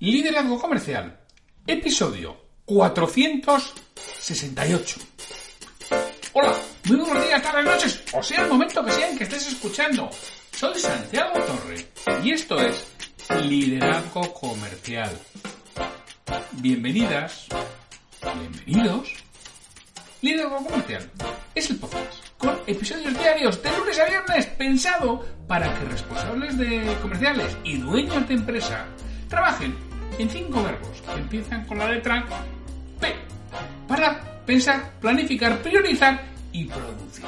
Liderazgo Comercial, episodio 468. Hola, muy buenos días, tardes, noches, o sea el momento que sea en que estés escuchando. Soy Santiago Torre y esto es Liderazgo Comercial. Bienvenidas, bienvenidos. Liderazgo Comercial es el podcast con episodios diarios de lunes a viernes pensado para que responsables de comerciales y dueños de empresa trabajen en cinco verbos que empiezan con la letra P. Para pensar, planificar, priorizar y producir.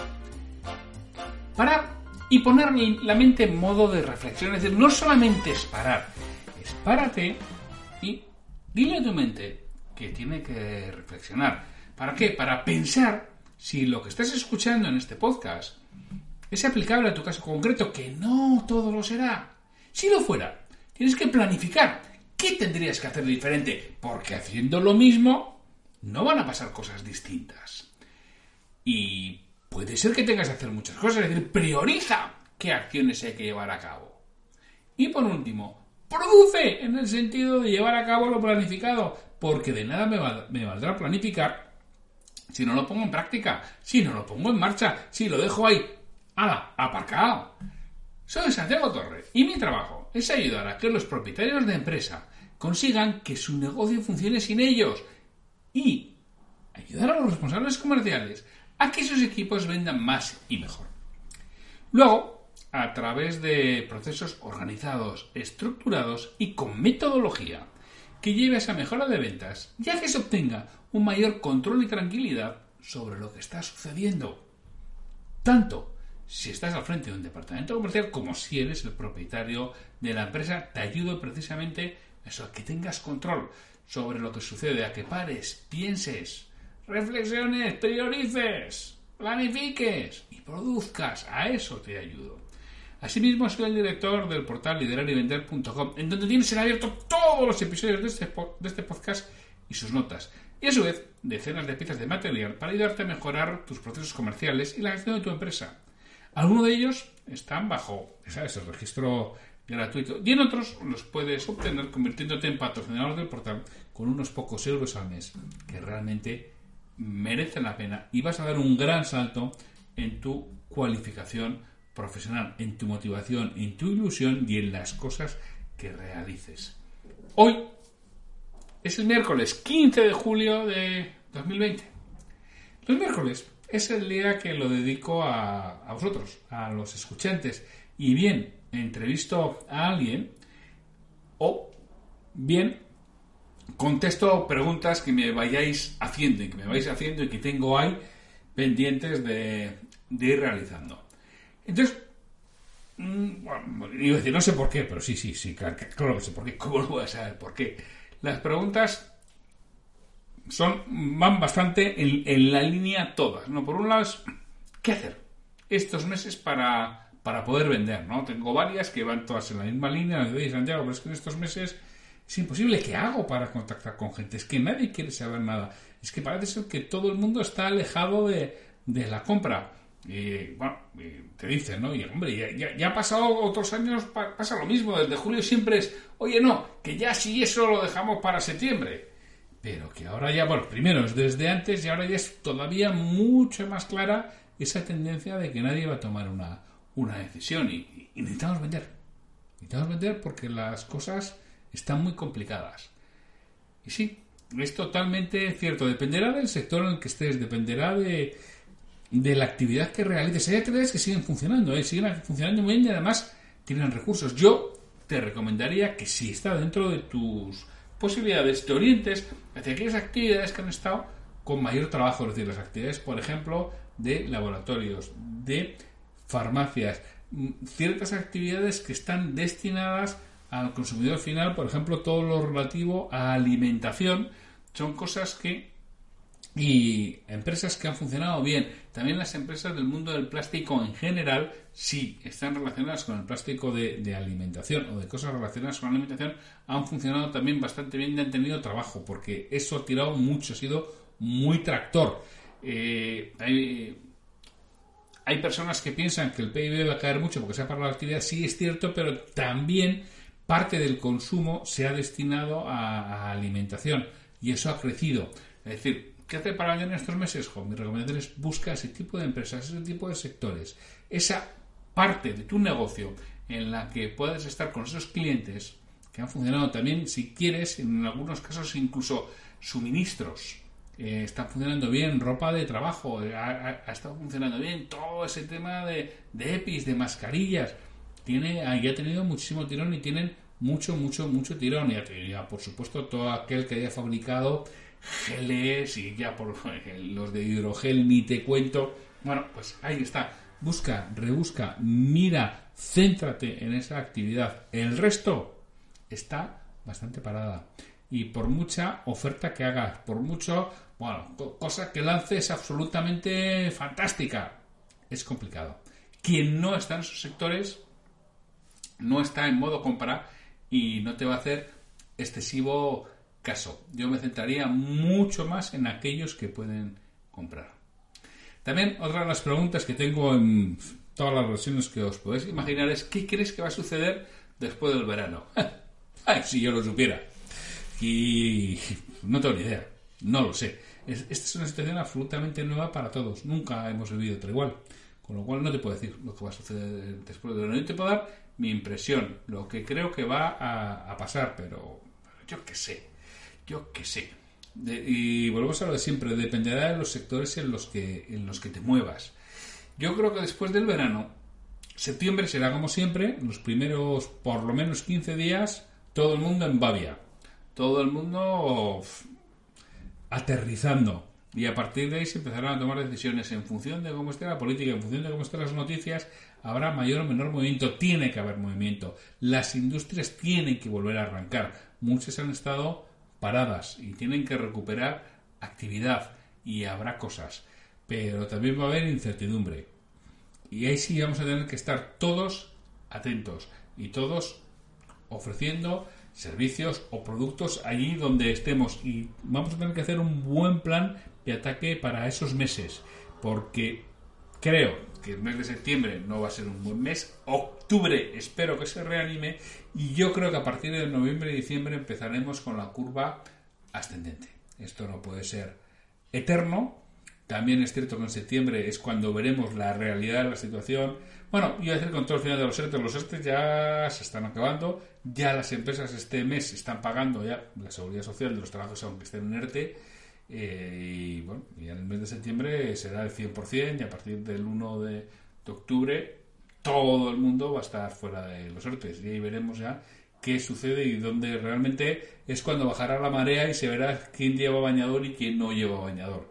Parar y poner la mente en modo de reflexión. Es decir, no solamente es parar, es párate y dile a tu mente que tiene que reflexionar. ¿Para qué? Para pensar si lo que estás escuchando en este podcast es aplicable a tu caso concreto, que no todo lo será. Si lo fuera, tienes que planificar ¿qué tendrías que hacer diferente? Porque haciendo lo mismo no van a pasar cosas distintas. Y puede ser que tengas que hacer muchas cosas, es decir, prioriza qué acciones hay que llevar a cabo. Y por último, produce en el sentido de llevar a cabo lo planificado, porque de nada me, valdrá planificar si no lo pongo en práctica, si no lo pongo en marcha, si lo dejo ahí, ¡hala! aparcado. Soy Santiago Torre y mi trabajo es ayudar a que los propietarios de empresa consigan que su negocio funcione sin ellos y ayudar a los responsables comerciales a que sus equipos vendan más y mejor. Luego, a través de procesos organizados, estructurados y con metodología que lleve a esa mejora de ventas, ya que se obtenga un mayor control y tranquilidad sobre lo que está sucediendo. Tanto si estás al frente de un departamento comercial como si eres el propietario de la empresa, te ayudo precisamente eso, a que tengas control sobre lo que sucede, a que pares, pienses, reflexiones, priorices, planifiques y produzcas. A eso te ayudo. Asimismo, soy el director del portal liderarivender.com, en donde tienes en abierto todos los episodios este, de este podcast y sus notas. Y a su vez, decenas de piezas de material para ayudarte a mejorar tus procesos comerciales y la gestión de tu empresa. Algunos de ellos están bajo ¿sabes? el registro gratuito. Y en otros los puedes obtener convirtiéndote en patrocinador del portal con unos pocos euros al mes, que realmente merecen la pena y vas a dar un gran salto en tu cualificación profesional, en tu motivación, en tu ilusión y en las cosas que realices. Hoy es el miércoles 15 de julio de 2020. Los miércoles es el día que lo dedico a, vosotros, a los escuchantes. Y bien, entrevisto a alguien o bien contesto preguntas que me vayáis haciendo y que me vais haciendo y que tengo ahí pendientes de, ir realizando. Entonces, mm, iba a decir, no sé por qué, pero sí, sí, sí, claro, claro que sé por qué. ¿Cómo lo voy a saber por qué? Las preguntas son, van bastante en, en la línea todas. ¿no? Por un lado ¿qué hacer estos meses para para poder vender, ¿no? Tengo varias que van todas en la misma línea, de Santiago, pero es que en estos meses es imposible. ¿Qué hago para contactar con gente? Es que nadie quiere saber nada. Es que parece ser que todo el mundo está alejado de, la compra. Y, bueno, te dicen, ¿no? Y hombre, ya, ya, ha pasado otros años, pasa lo mismo. Desde julio siempre es, oye, no, que ya sí eso lo dejamos para septiembre. Pero que ahora ya, bueno, primero es desde antes y ahora ya es todavía mucho más clara esa tendencia de que nadie va a tomar una, una decisión y, necesitamos vender. Necesitamos vender porque las cosas están muy complicadas. Y sí, es totalmente cierto. Dependerá del sector en el que estés, dependerá de, de la actividad que realices. Hay actividades que siguen funcionando, ¿eh? siguen funcionando muy bien y además tienen recursos. Yo te recomendaría que si está dentro de tus posibilidades, te orientes hacia aquellas actividades que han estado con mayor trabajo, es decir, las actividades, por ejemplo, de laboratorios, de farmacias, mm, ciertas actividades que están destinadas al consumidor final, por ejemplo, todo lo relativo a alimentación, son cosas que y empresas que han funcionado bien. También las empresas del mundo del plástico en general, sí, están relacionadas con el plástico de, alimentación o de cosas relacionadas con la alimentación, han funcionado también bastante bien y han tenido trabajo, porque eso ha tirado mucho, ha sido muy tractor. Eh, hay, hay personas que piensan que el PIB va a caer mucho porque se ha parado la actividad, sí es cierto, pero también parte del consumo se ha destinado a, alimentación y eso ha crecido. Es decir, ¿qué hace para en estos meses? mi recomendación es busca ese tipo de empresas, ese tipo de sectores, esa parte de tu negocio en la que puedes estar con esos clientes que han funcionado también, si quieres, en algunos casos incluso suministros. Eh, están funcionando bien, ropa de trabajo, ha, estado funcionando bien, todo ese tema de, de EPIs, de mascarillas, tiene, ah, ya ha tenido muchísimo tirón y tienen mucho, mucho, mucho tirón. Y ya, por supuesto, todo aquel que haya fabricado geles y ya por los de hidrogel ni te cuento. Bueno, pues ahí está. Busca, rebusca, mira, céntrate en esa actividad. El resto está bastante parada. Y por mucha oferta que hagas, por mucho, bueno, cosa que lances absolutamente fantástica, es complicado. Quien no está en esos sectores no está en modo compra y no te va a hacer excesivo caso. Yo me centraría mucho más en aquellos que pueden comprar. También otra de las preguntas que tengo en todas las versiones que os podéis imaginar es ¿qué crees que va a suceder después del verano? Ay, si yo lo supiera. Y no tengo ni idea, no lo sé. Esta es una situación absolutamente nueva para todos. Nunca hemos vivido otra igual. Con lo cual no te puedo decir lo que va a suceder después verano. Yo te puedo dar mi impresión, lo que creo que va a, pasar, pero yo qué sé, yo qué sé. y volvemos a lo de siempre, dependerá de los sectores en los que, en los que te muevas. Yo creo que después del verano, septiembre será como siempre, los primeros por lo menos 15 días, todo el mundo en Bavia, todo el mundo aterrizando. Y a partir de ahí se empezarán a tomar decisiones en función de cómo esté la política, en función de cómo estén las noticias, habrá mayor o menor movimiento, tiene que haber movimiento. Las industrias tienen que volver a arrancar. Muchas han estado paradas y tienen que recuperar actividad y habrá cosas. Pero también va a haber incertidumbre. Y ahí sí vamos a tener que estar todos atentos y todos ofreciendo servicios o productos allí donde estemos. Y vamos a tener que hacer un buen plan de ataque para esos meses. Porque creo que el mes de septiembre no va a ser un buen mes. Octubre espero que se reanime y yo creo que a partir de noviembre y diciembre empezaremos con la curva ascendente. Esto no puede ser eterno. También es cierto que en septiembre es cuando veremos la realidad de la situación. Bueno, a decir con todo el final de los ERTE, los ERTE ya se están acabando, ya las empresas este mes están pagando ya la seguridad social de los trabajos aunque estén en ERTE eh, y bueno, y en el mes de septiembre será el 100% y a partir del 1 de, octubre todo el mundo va a estar fuera de los ERTES y ahí veremos ya qué sucede y dónde realmente es cuando bajará la marea y se verá quién lleva bañador y quién no lleva bañador.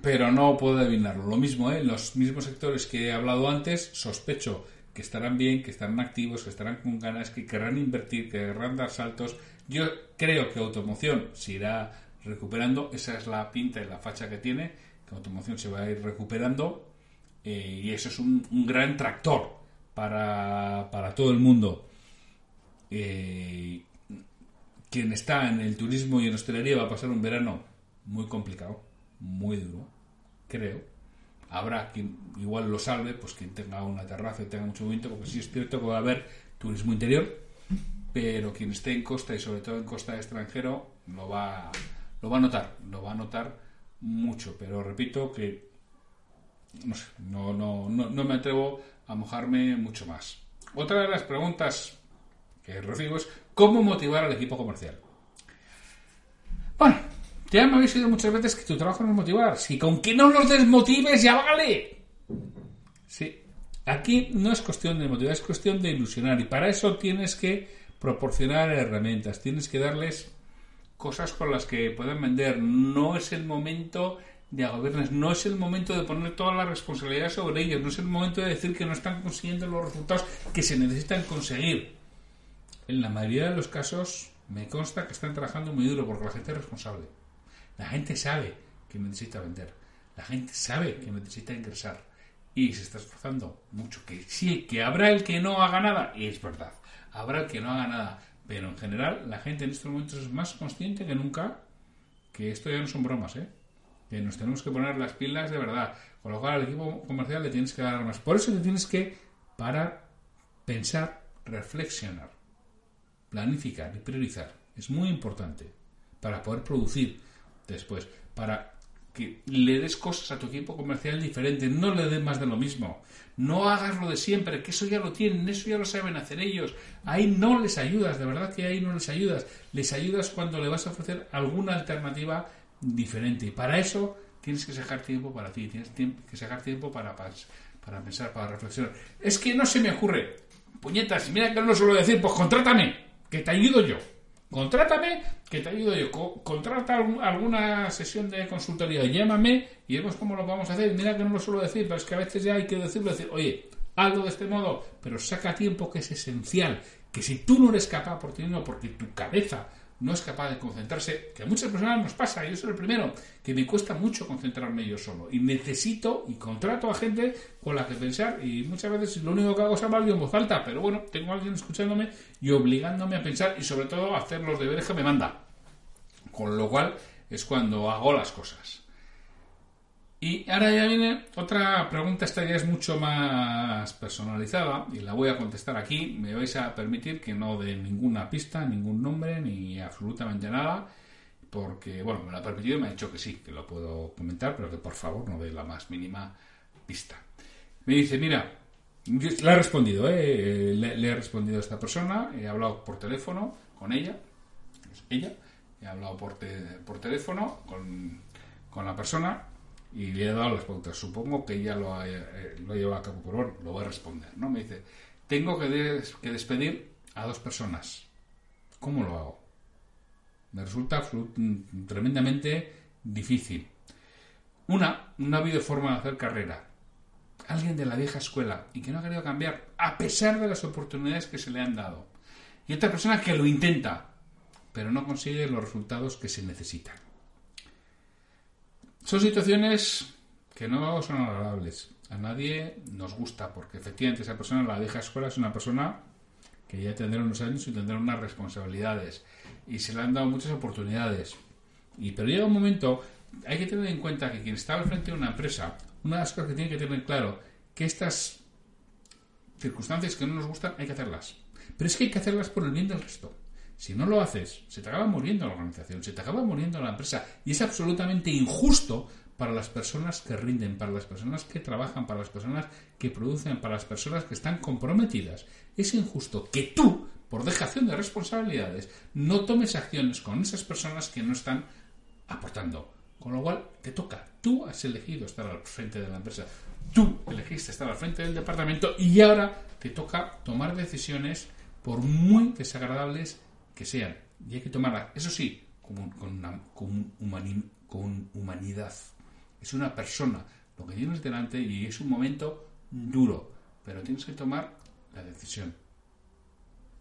Pero no puedo adivinarlo. Lo mismo, ¿eh? los mismos sectores que he hablado antes, sospecho que estarán bien, que estarán activos, que estarán con ganas, que querrán invertir, que querrán dar saltos. Yo creo que automoción se irá recuperando. Esa es la pinta y la facha que tiene, que automoción se va a ir recuperando eh, y eso es un, gran tractor para, para, todo el mundo. Eh, quien está en el turismo y en hostelería va a pasar un verano muy complicado, muy duro, creo. Habrá quien igual lo salve, pues quien tenga una terraza y tenga mucho movimiento, porque sí es cierto que va a haber turismo interior, pero quien esté en costa y sobre todo en costa extranjero lo va, lo va a notar, lo va a notar mucho, pero repito que no, sé, no, no, no, me atrevo a mojarme mucho más. Otra de las preguntas que recibo es ¿cómo motivar al equipo comercial? Bueno, ya me habéis oído muchas veces que tu trabajo no es motivar. Si con que no los desmotives ya vale. Sí, aquí no es cuestión de motivar, es cuestión de ilusionar. Y para eso tienes que proporcionar herramientas, tienes que darles cosas con las que puedan vender. No es el momento de agobiarles, no es el momento de poner toda la responsabilidad sobre ellos, no es el momento de decir que no están consiguiendo los resultados que se necesitan conseguir. En la mayoría de los casos me consta que están trabajando muy duro porque la gente es responsable. La gente sabe que necesita vender. La gente sabe que necesita ingresar. Y se está esforzando mucho. Que sí, que habrá el que no haga nada. Y es verdad. Habrá el que no haga nada. Pero en general, la gente en estos momentos es más consciente que nunca que esto ya no son bromas, ¿eh? Que nos tenemos que poner las pilas de verdad. Con lo cual, al equipo comercial le tienes que dar más. Por eso le tienes que parar, pensar, reflexionar. planificar y priorizar. Es muy importante para poder producir después, para que le des cosas a tu equipo comercial diferente, no le des más de lo mismo. No hagas lo de siempre, que eso ya lo tienen, eso ya lo saben hacer ellos. Ahí no les ayudas, de verdad que ahí no les ayudas. Les ayudas cuando le vas a ofrecer alguna alternativa diferente. Y para eso tienes que sacar tiempo para ti, tienes que sacar tiempo para, para, pensar, para reflexionar. Es que no se me ocurre. Puñetas, mira que no lo suelo decir, pues contrátame, que te ayudo yo. Contrátame, que te ayudo yo. contrata alguna sesión de consultoría, llámame y vemos cómo lo vamos a hacer. Mira que no lo suelo decir, pero es que a veces ya hay que decirlo, decir, oye, hazlo de este modo, pero saca tiempo que es esencial. Que si tú no eres capaz por porque tu cabeza no es capaz de concentrarse, que a muchas personas nos pasa, yo soy el primero, que me cuesta mucho concentrarme yo solo. Y necesito y contrato a gente con la que pensar y muchas veces lo único que hago es hablar en voz alta, pero bueno, tengo a alguien escuchándome y obligándome a pensar y sobre todo a hacer los deberes que me manda. Con lo cual es cuando hago las cosas. Y ahora ya viene otra pregunta, esta ya es mucho más personalizada y la voy a contestar aquí. Me vais a permitir que no dé ninguna pista, ningún nombre, ni absolutamente nada, porque, bueno, me lo ha permitido y me ha dicho que sí, que lo puedo comentar, pero que por favor no dé la más mínima pista. Me dice, mira, le he respondido, ¿eh? le, he respondido a esta persona, he hablado por teléfono con ella, ella, he hablado por, por teléfono con, con la persona y le he dado las pautas. Supongo que ya lo ha, eh, lo ha llevado a cabo, pero bueno, lo voy a responder. ¿no? Me dice, tengo que, que despedir a dos personas. ¿Cómo lo hago? Me resulta tremendamente difícil. Una, no ha habido forma de hacer carrera. Alguien de la vieja escuela y que no ha querido cambiar a pesar de las oportunidades que se le han dado. Y otra persona que lo intenta, pero no consigue los resultados que se necesitan. Son situaciones que no son agradables. A nadie nos gusta, porque efectivamente esa persona, la vieja escuela, es una persona que ya tendrá unos años y tendrá unas responsabilidades. Y se le han dado muchas oportunidades. Y pero llega un momento, hay que tener en cuenta que quien está al frente de una empresa, una de las cosas que tiene que tener claro, que estas circunstancias que no nos gustan hay que hacerlas. Pero es que hay que hacerlas por el bien del resto. Si no lo haces, se te acaba muriendo la organización, se te acaba muriendo la empresa y es absolutamente injusto para las personas que rinden, para las personas que trabajan, para las personas que producen, para las personas que están comprometidas. Es injusto que tú, por dejación de responsabilidades, no tomes acciones con esas personas que no están aportando. Con lo cual, te toca. Tú has elegido estar al frente de la empresa. Tú elegiste estar al frente del departamento y ahora te toca tomar decisiones, por muy desagradables que sean. Y hay que tomarla, eso sí, con, con, con humanidad. Es una persona lo que tienes delante y es un momento duro, pero tienes que tomar la decisión.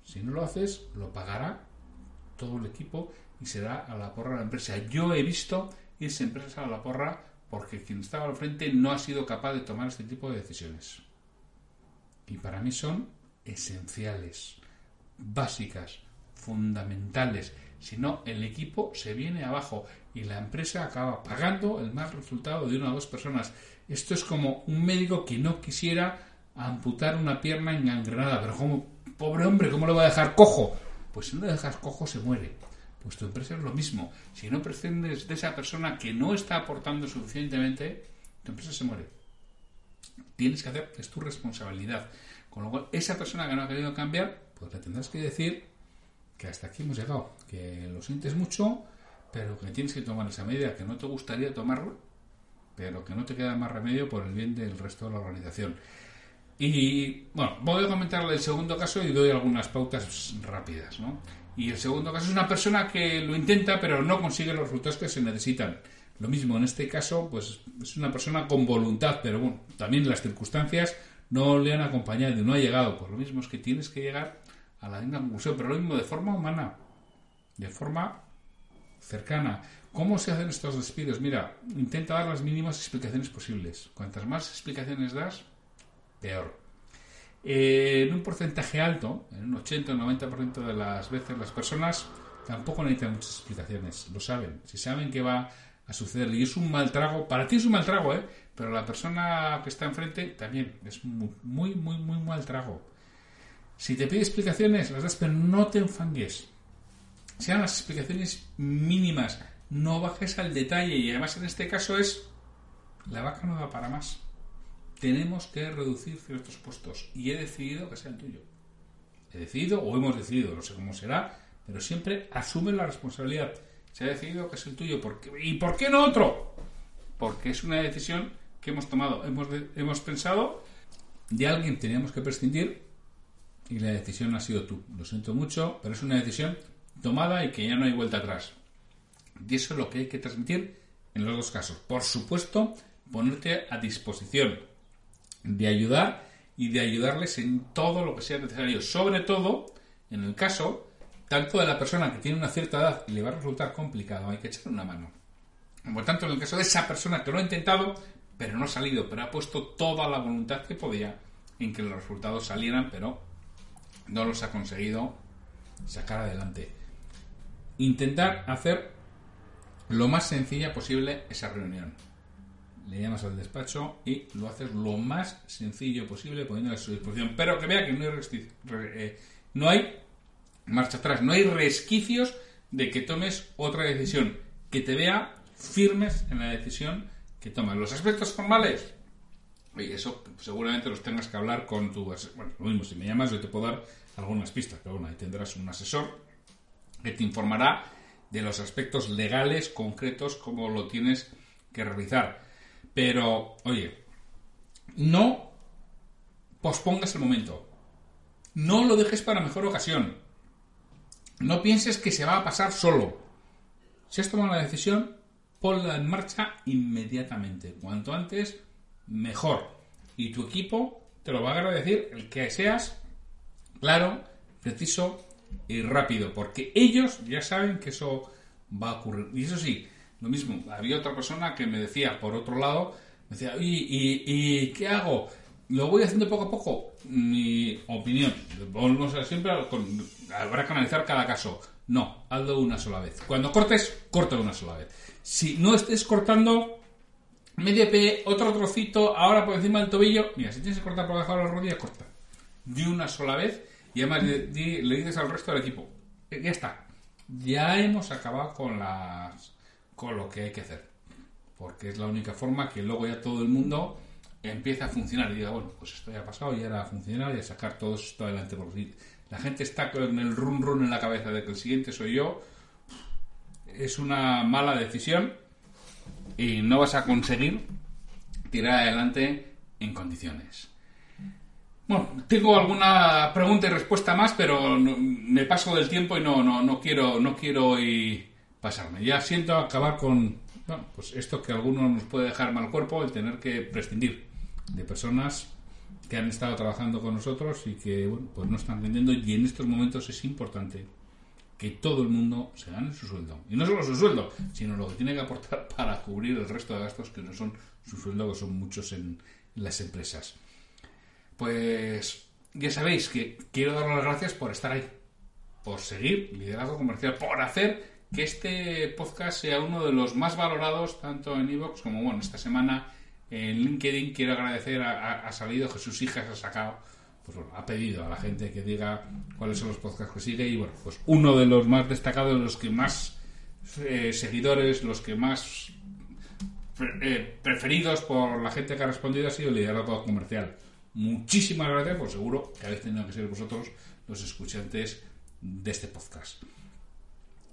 Si no lo haces, lo pagará todo el equipo y será a la porra la empresa. Yo he visto esa empresa a la porra porque quien estaba al frente no ha sido capaz de tomar este tipo de decisiones. Y para mí son esenciales, básicas, fundamentales. Si no, el equipo se viene abajo y la empresa acaba pagando el mal resultado de una o dos personas. Esto es como un médico que no quisiera amputar una pierna engangrenada, pero como, pobre hombre, ¿cómo lo va a dejar cojo? Pues si no le dejas cojo se muere. Pues tu empresa es lo mismo. Si no prescindes de esa persona que no está aportando suficientemente, tu empresa se muere. Tienes que hacer, es tu responsabilidad. Con lo cual, esa persona que no ha querido cambiar, pues le tendrás que decir que hasta aquí hemos llegado, que lo sientes mucho, pero que tienes que tomar esa medida, que no te gustaría tomarlo, pero que no te queda más remedio por el bien del resto de la organización. Y bueno, voy a comentar el segundo caso y doy algunas pautas rápidas, ¿no? Y el segundo caso es una persona que lo intenta pero no consigue los resultados que se necesitan. Lo mismo, en este caso, pues es una persona con voluntad, pero bueno, también las circunstancias no le han acompañado y no ha llegado. Pues lo mismo es que tienes que llegar a la misma conclusión, pero lo mismo de forma humana, de forma cercana. ¿Cómo se hacen estos despidos? Mira, intenta dar las mínimas explicaciones posibles. Cuantas más explicaciones das, peor. Eh, en un porcentaje alto, en un 80 o 90% de las veces, las personas tampoco necesitan muchas explicaciones. Lo saben. Si saben que va a suceder y es un mal trago, para ti es un mal trago, ¿eh? pero la persona que está enfrente también es muy, muy, muy, muy mal trago. Si te pide explicaciones, las das, pero no te enfangues. Sean las explicaciones mínimas, no bajes al detalle y además en este caso es la vaca no da para más. Tenemos que reducir ciertos puestos y he decidido que sea el tuyo. He decidido o hemos decidido, no sé cómo será, pero siempre asume la responsabilidad. Se ha decidido que es el tuyo. ¿Por ¿Y por qué no otro? Porque es una decisión que hemos tomado. Hemos, hemos pensado, de alguien teníamos que prescindir y la decisión ha sido tú. Lo siento mucho, pero es una decisión tomada y que ya no hay vuelta atrás. Y eso es lo que hay que transmitir en los dos casos. Por supuesto, ponerte a disposición de ayudar y de ayudarles en todo lo que sea necesario. Sobre todo, en el caso, tanto de la persona que tiene una cierta edad y le va a resultar complicado, hay que echarle una mano. Por tanto, en el caso de esa persona que lo ha intentado, pero no ha salido, pero ha puesto toda la voluntad que podía en que los resultados salieran, pero no los ha conseguido sacar adelante. Intentar hacer lo más sencilla posible esa reunión. Le llamas al despacho y lo haces lo más sencillo posible poniéndole a su disposición. Pero que vea que no hay, eh, no hay marcha atrás, no hay resquicios de que tomes otra decisión. Que te vea firmes en la decisión que tomas. Los aspectos formales, y eso seguramente los tengas que hablar con tu... Bueno, lo mismo, si me llamas yo te puedo dar algunas pistas, pero bueno, ahí tendrás un asesor que te informará de los aspectos legales concretos como lo tienes que realizar. Pero, oye, no pospongas el momento. No lo dejes para mejor ocasión. No pienses que se va a pasar solo. Si has tomado la decisión, ponla en marcha inmediatamente. Cuanto antes, mejor. Y tu equipo te lo va a agradecer el que seas claro, preciso y rápido, porque ellos ya saben que eso va a ocurrir. Y eso sí, lo mismo, había otra persona que me decía, por otro lado, decía, ¿y, y, qué hago? ¿Lo voy haciendo poco a poco? Mi opinión, volvemos a siempre, habrá que analizar cada caso. No, hazlo una sola vez. Cuando cortes, corta una sola vez. Si no estés cortando medio pie, otro trocito, ahora por encima del tobillo, mira, si tienes que cortar por debajo de la rodilla, corta. De una sola vez y además le, dices al resto del equipo, eh, ya está, ya hemos acabado con las con lo que hay que hacer. Porque es la única forma que luego ya todo el mundo empieza a funcionar y diga, bueno, pues esto ya ha pasado y ahora a funcionar y a sacar todo esto adelante. Porque la gente está con el run run en la cabeza de que el siguiente soy yo, es una mala decisión y no vas a conseguir tirar adelante en condiciones. Bueno, tengo alguna pregunta y respuesta más, pero me paso del tiempo y no, no, no quiero, no quiero y pasarme. Ya siento acabar con pues esto que algunos nos puede dejar mal cuerpo, el tener que prescindir de personas que han estado trabajando con nosotros y que bueno, pues no están vendiendo y en estos momentos es importante que todo el mundo se gane su sueldo. Y no solo su sueldo, sino lo que tiene que aportar para cubrir el resto de gastos que no son su sueldo, que son muchos en las empresas. Pues ya sabéis que quiero dar las gracias por estar ahí, por seguir liderazgo comercial, por hacer que este podcast sea uno de los más valorados tanto en Evox como bueno esta semana en LinkedIn quiero agradecer a, Salido Jesús Hijas ha sacado pues bueno, ha pedido a la gente que diga cuáles son los podcasts que sigue y bueno pues uno de los más destacados los que más eh, seguidores los que más eh, preferidos por la gente que ha respondido ha sido el liderazgo comercial muchísimas gracias, por seguro que habéis tenido que ser vosotros los escuchantes de este podcast.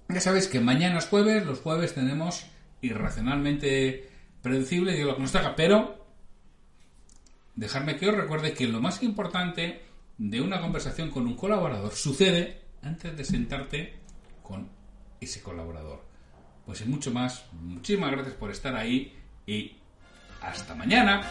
Ya sabéis que mañana es jueves, los jueves tenemos irracionalmente predecible, digo lo que nos toca, pero dejadme que os recuerde que lo más importante de una conversación con un colaborador sucede antes de sentarte con ese colaborador. Pues y mucho más, muchísimas gracias por estar ahí y hasta mañana.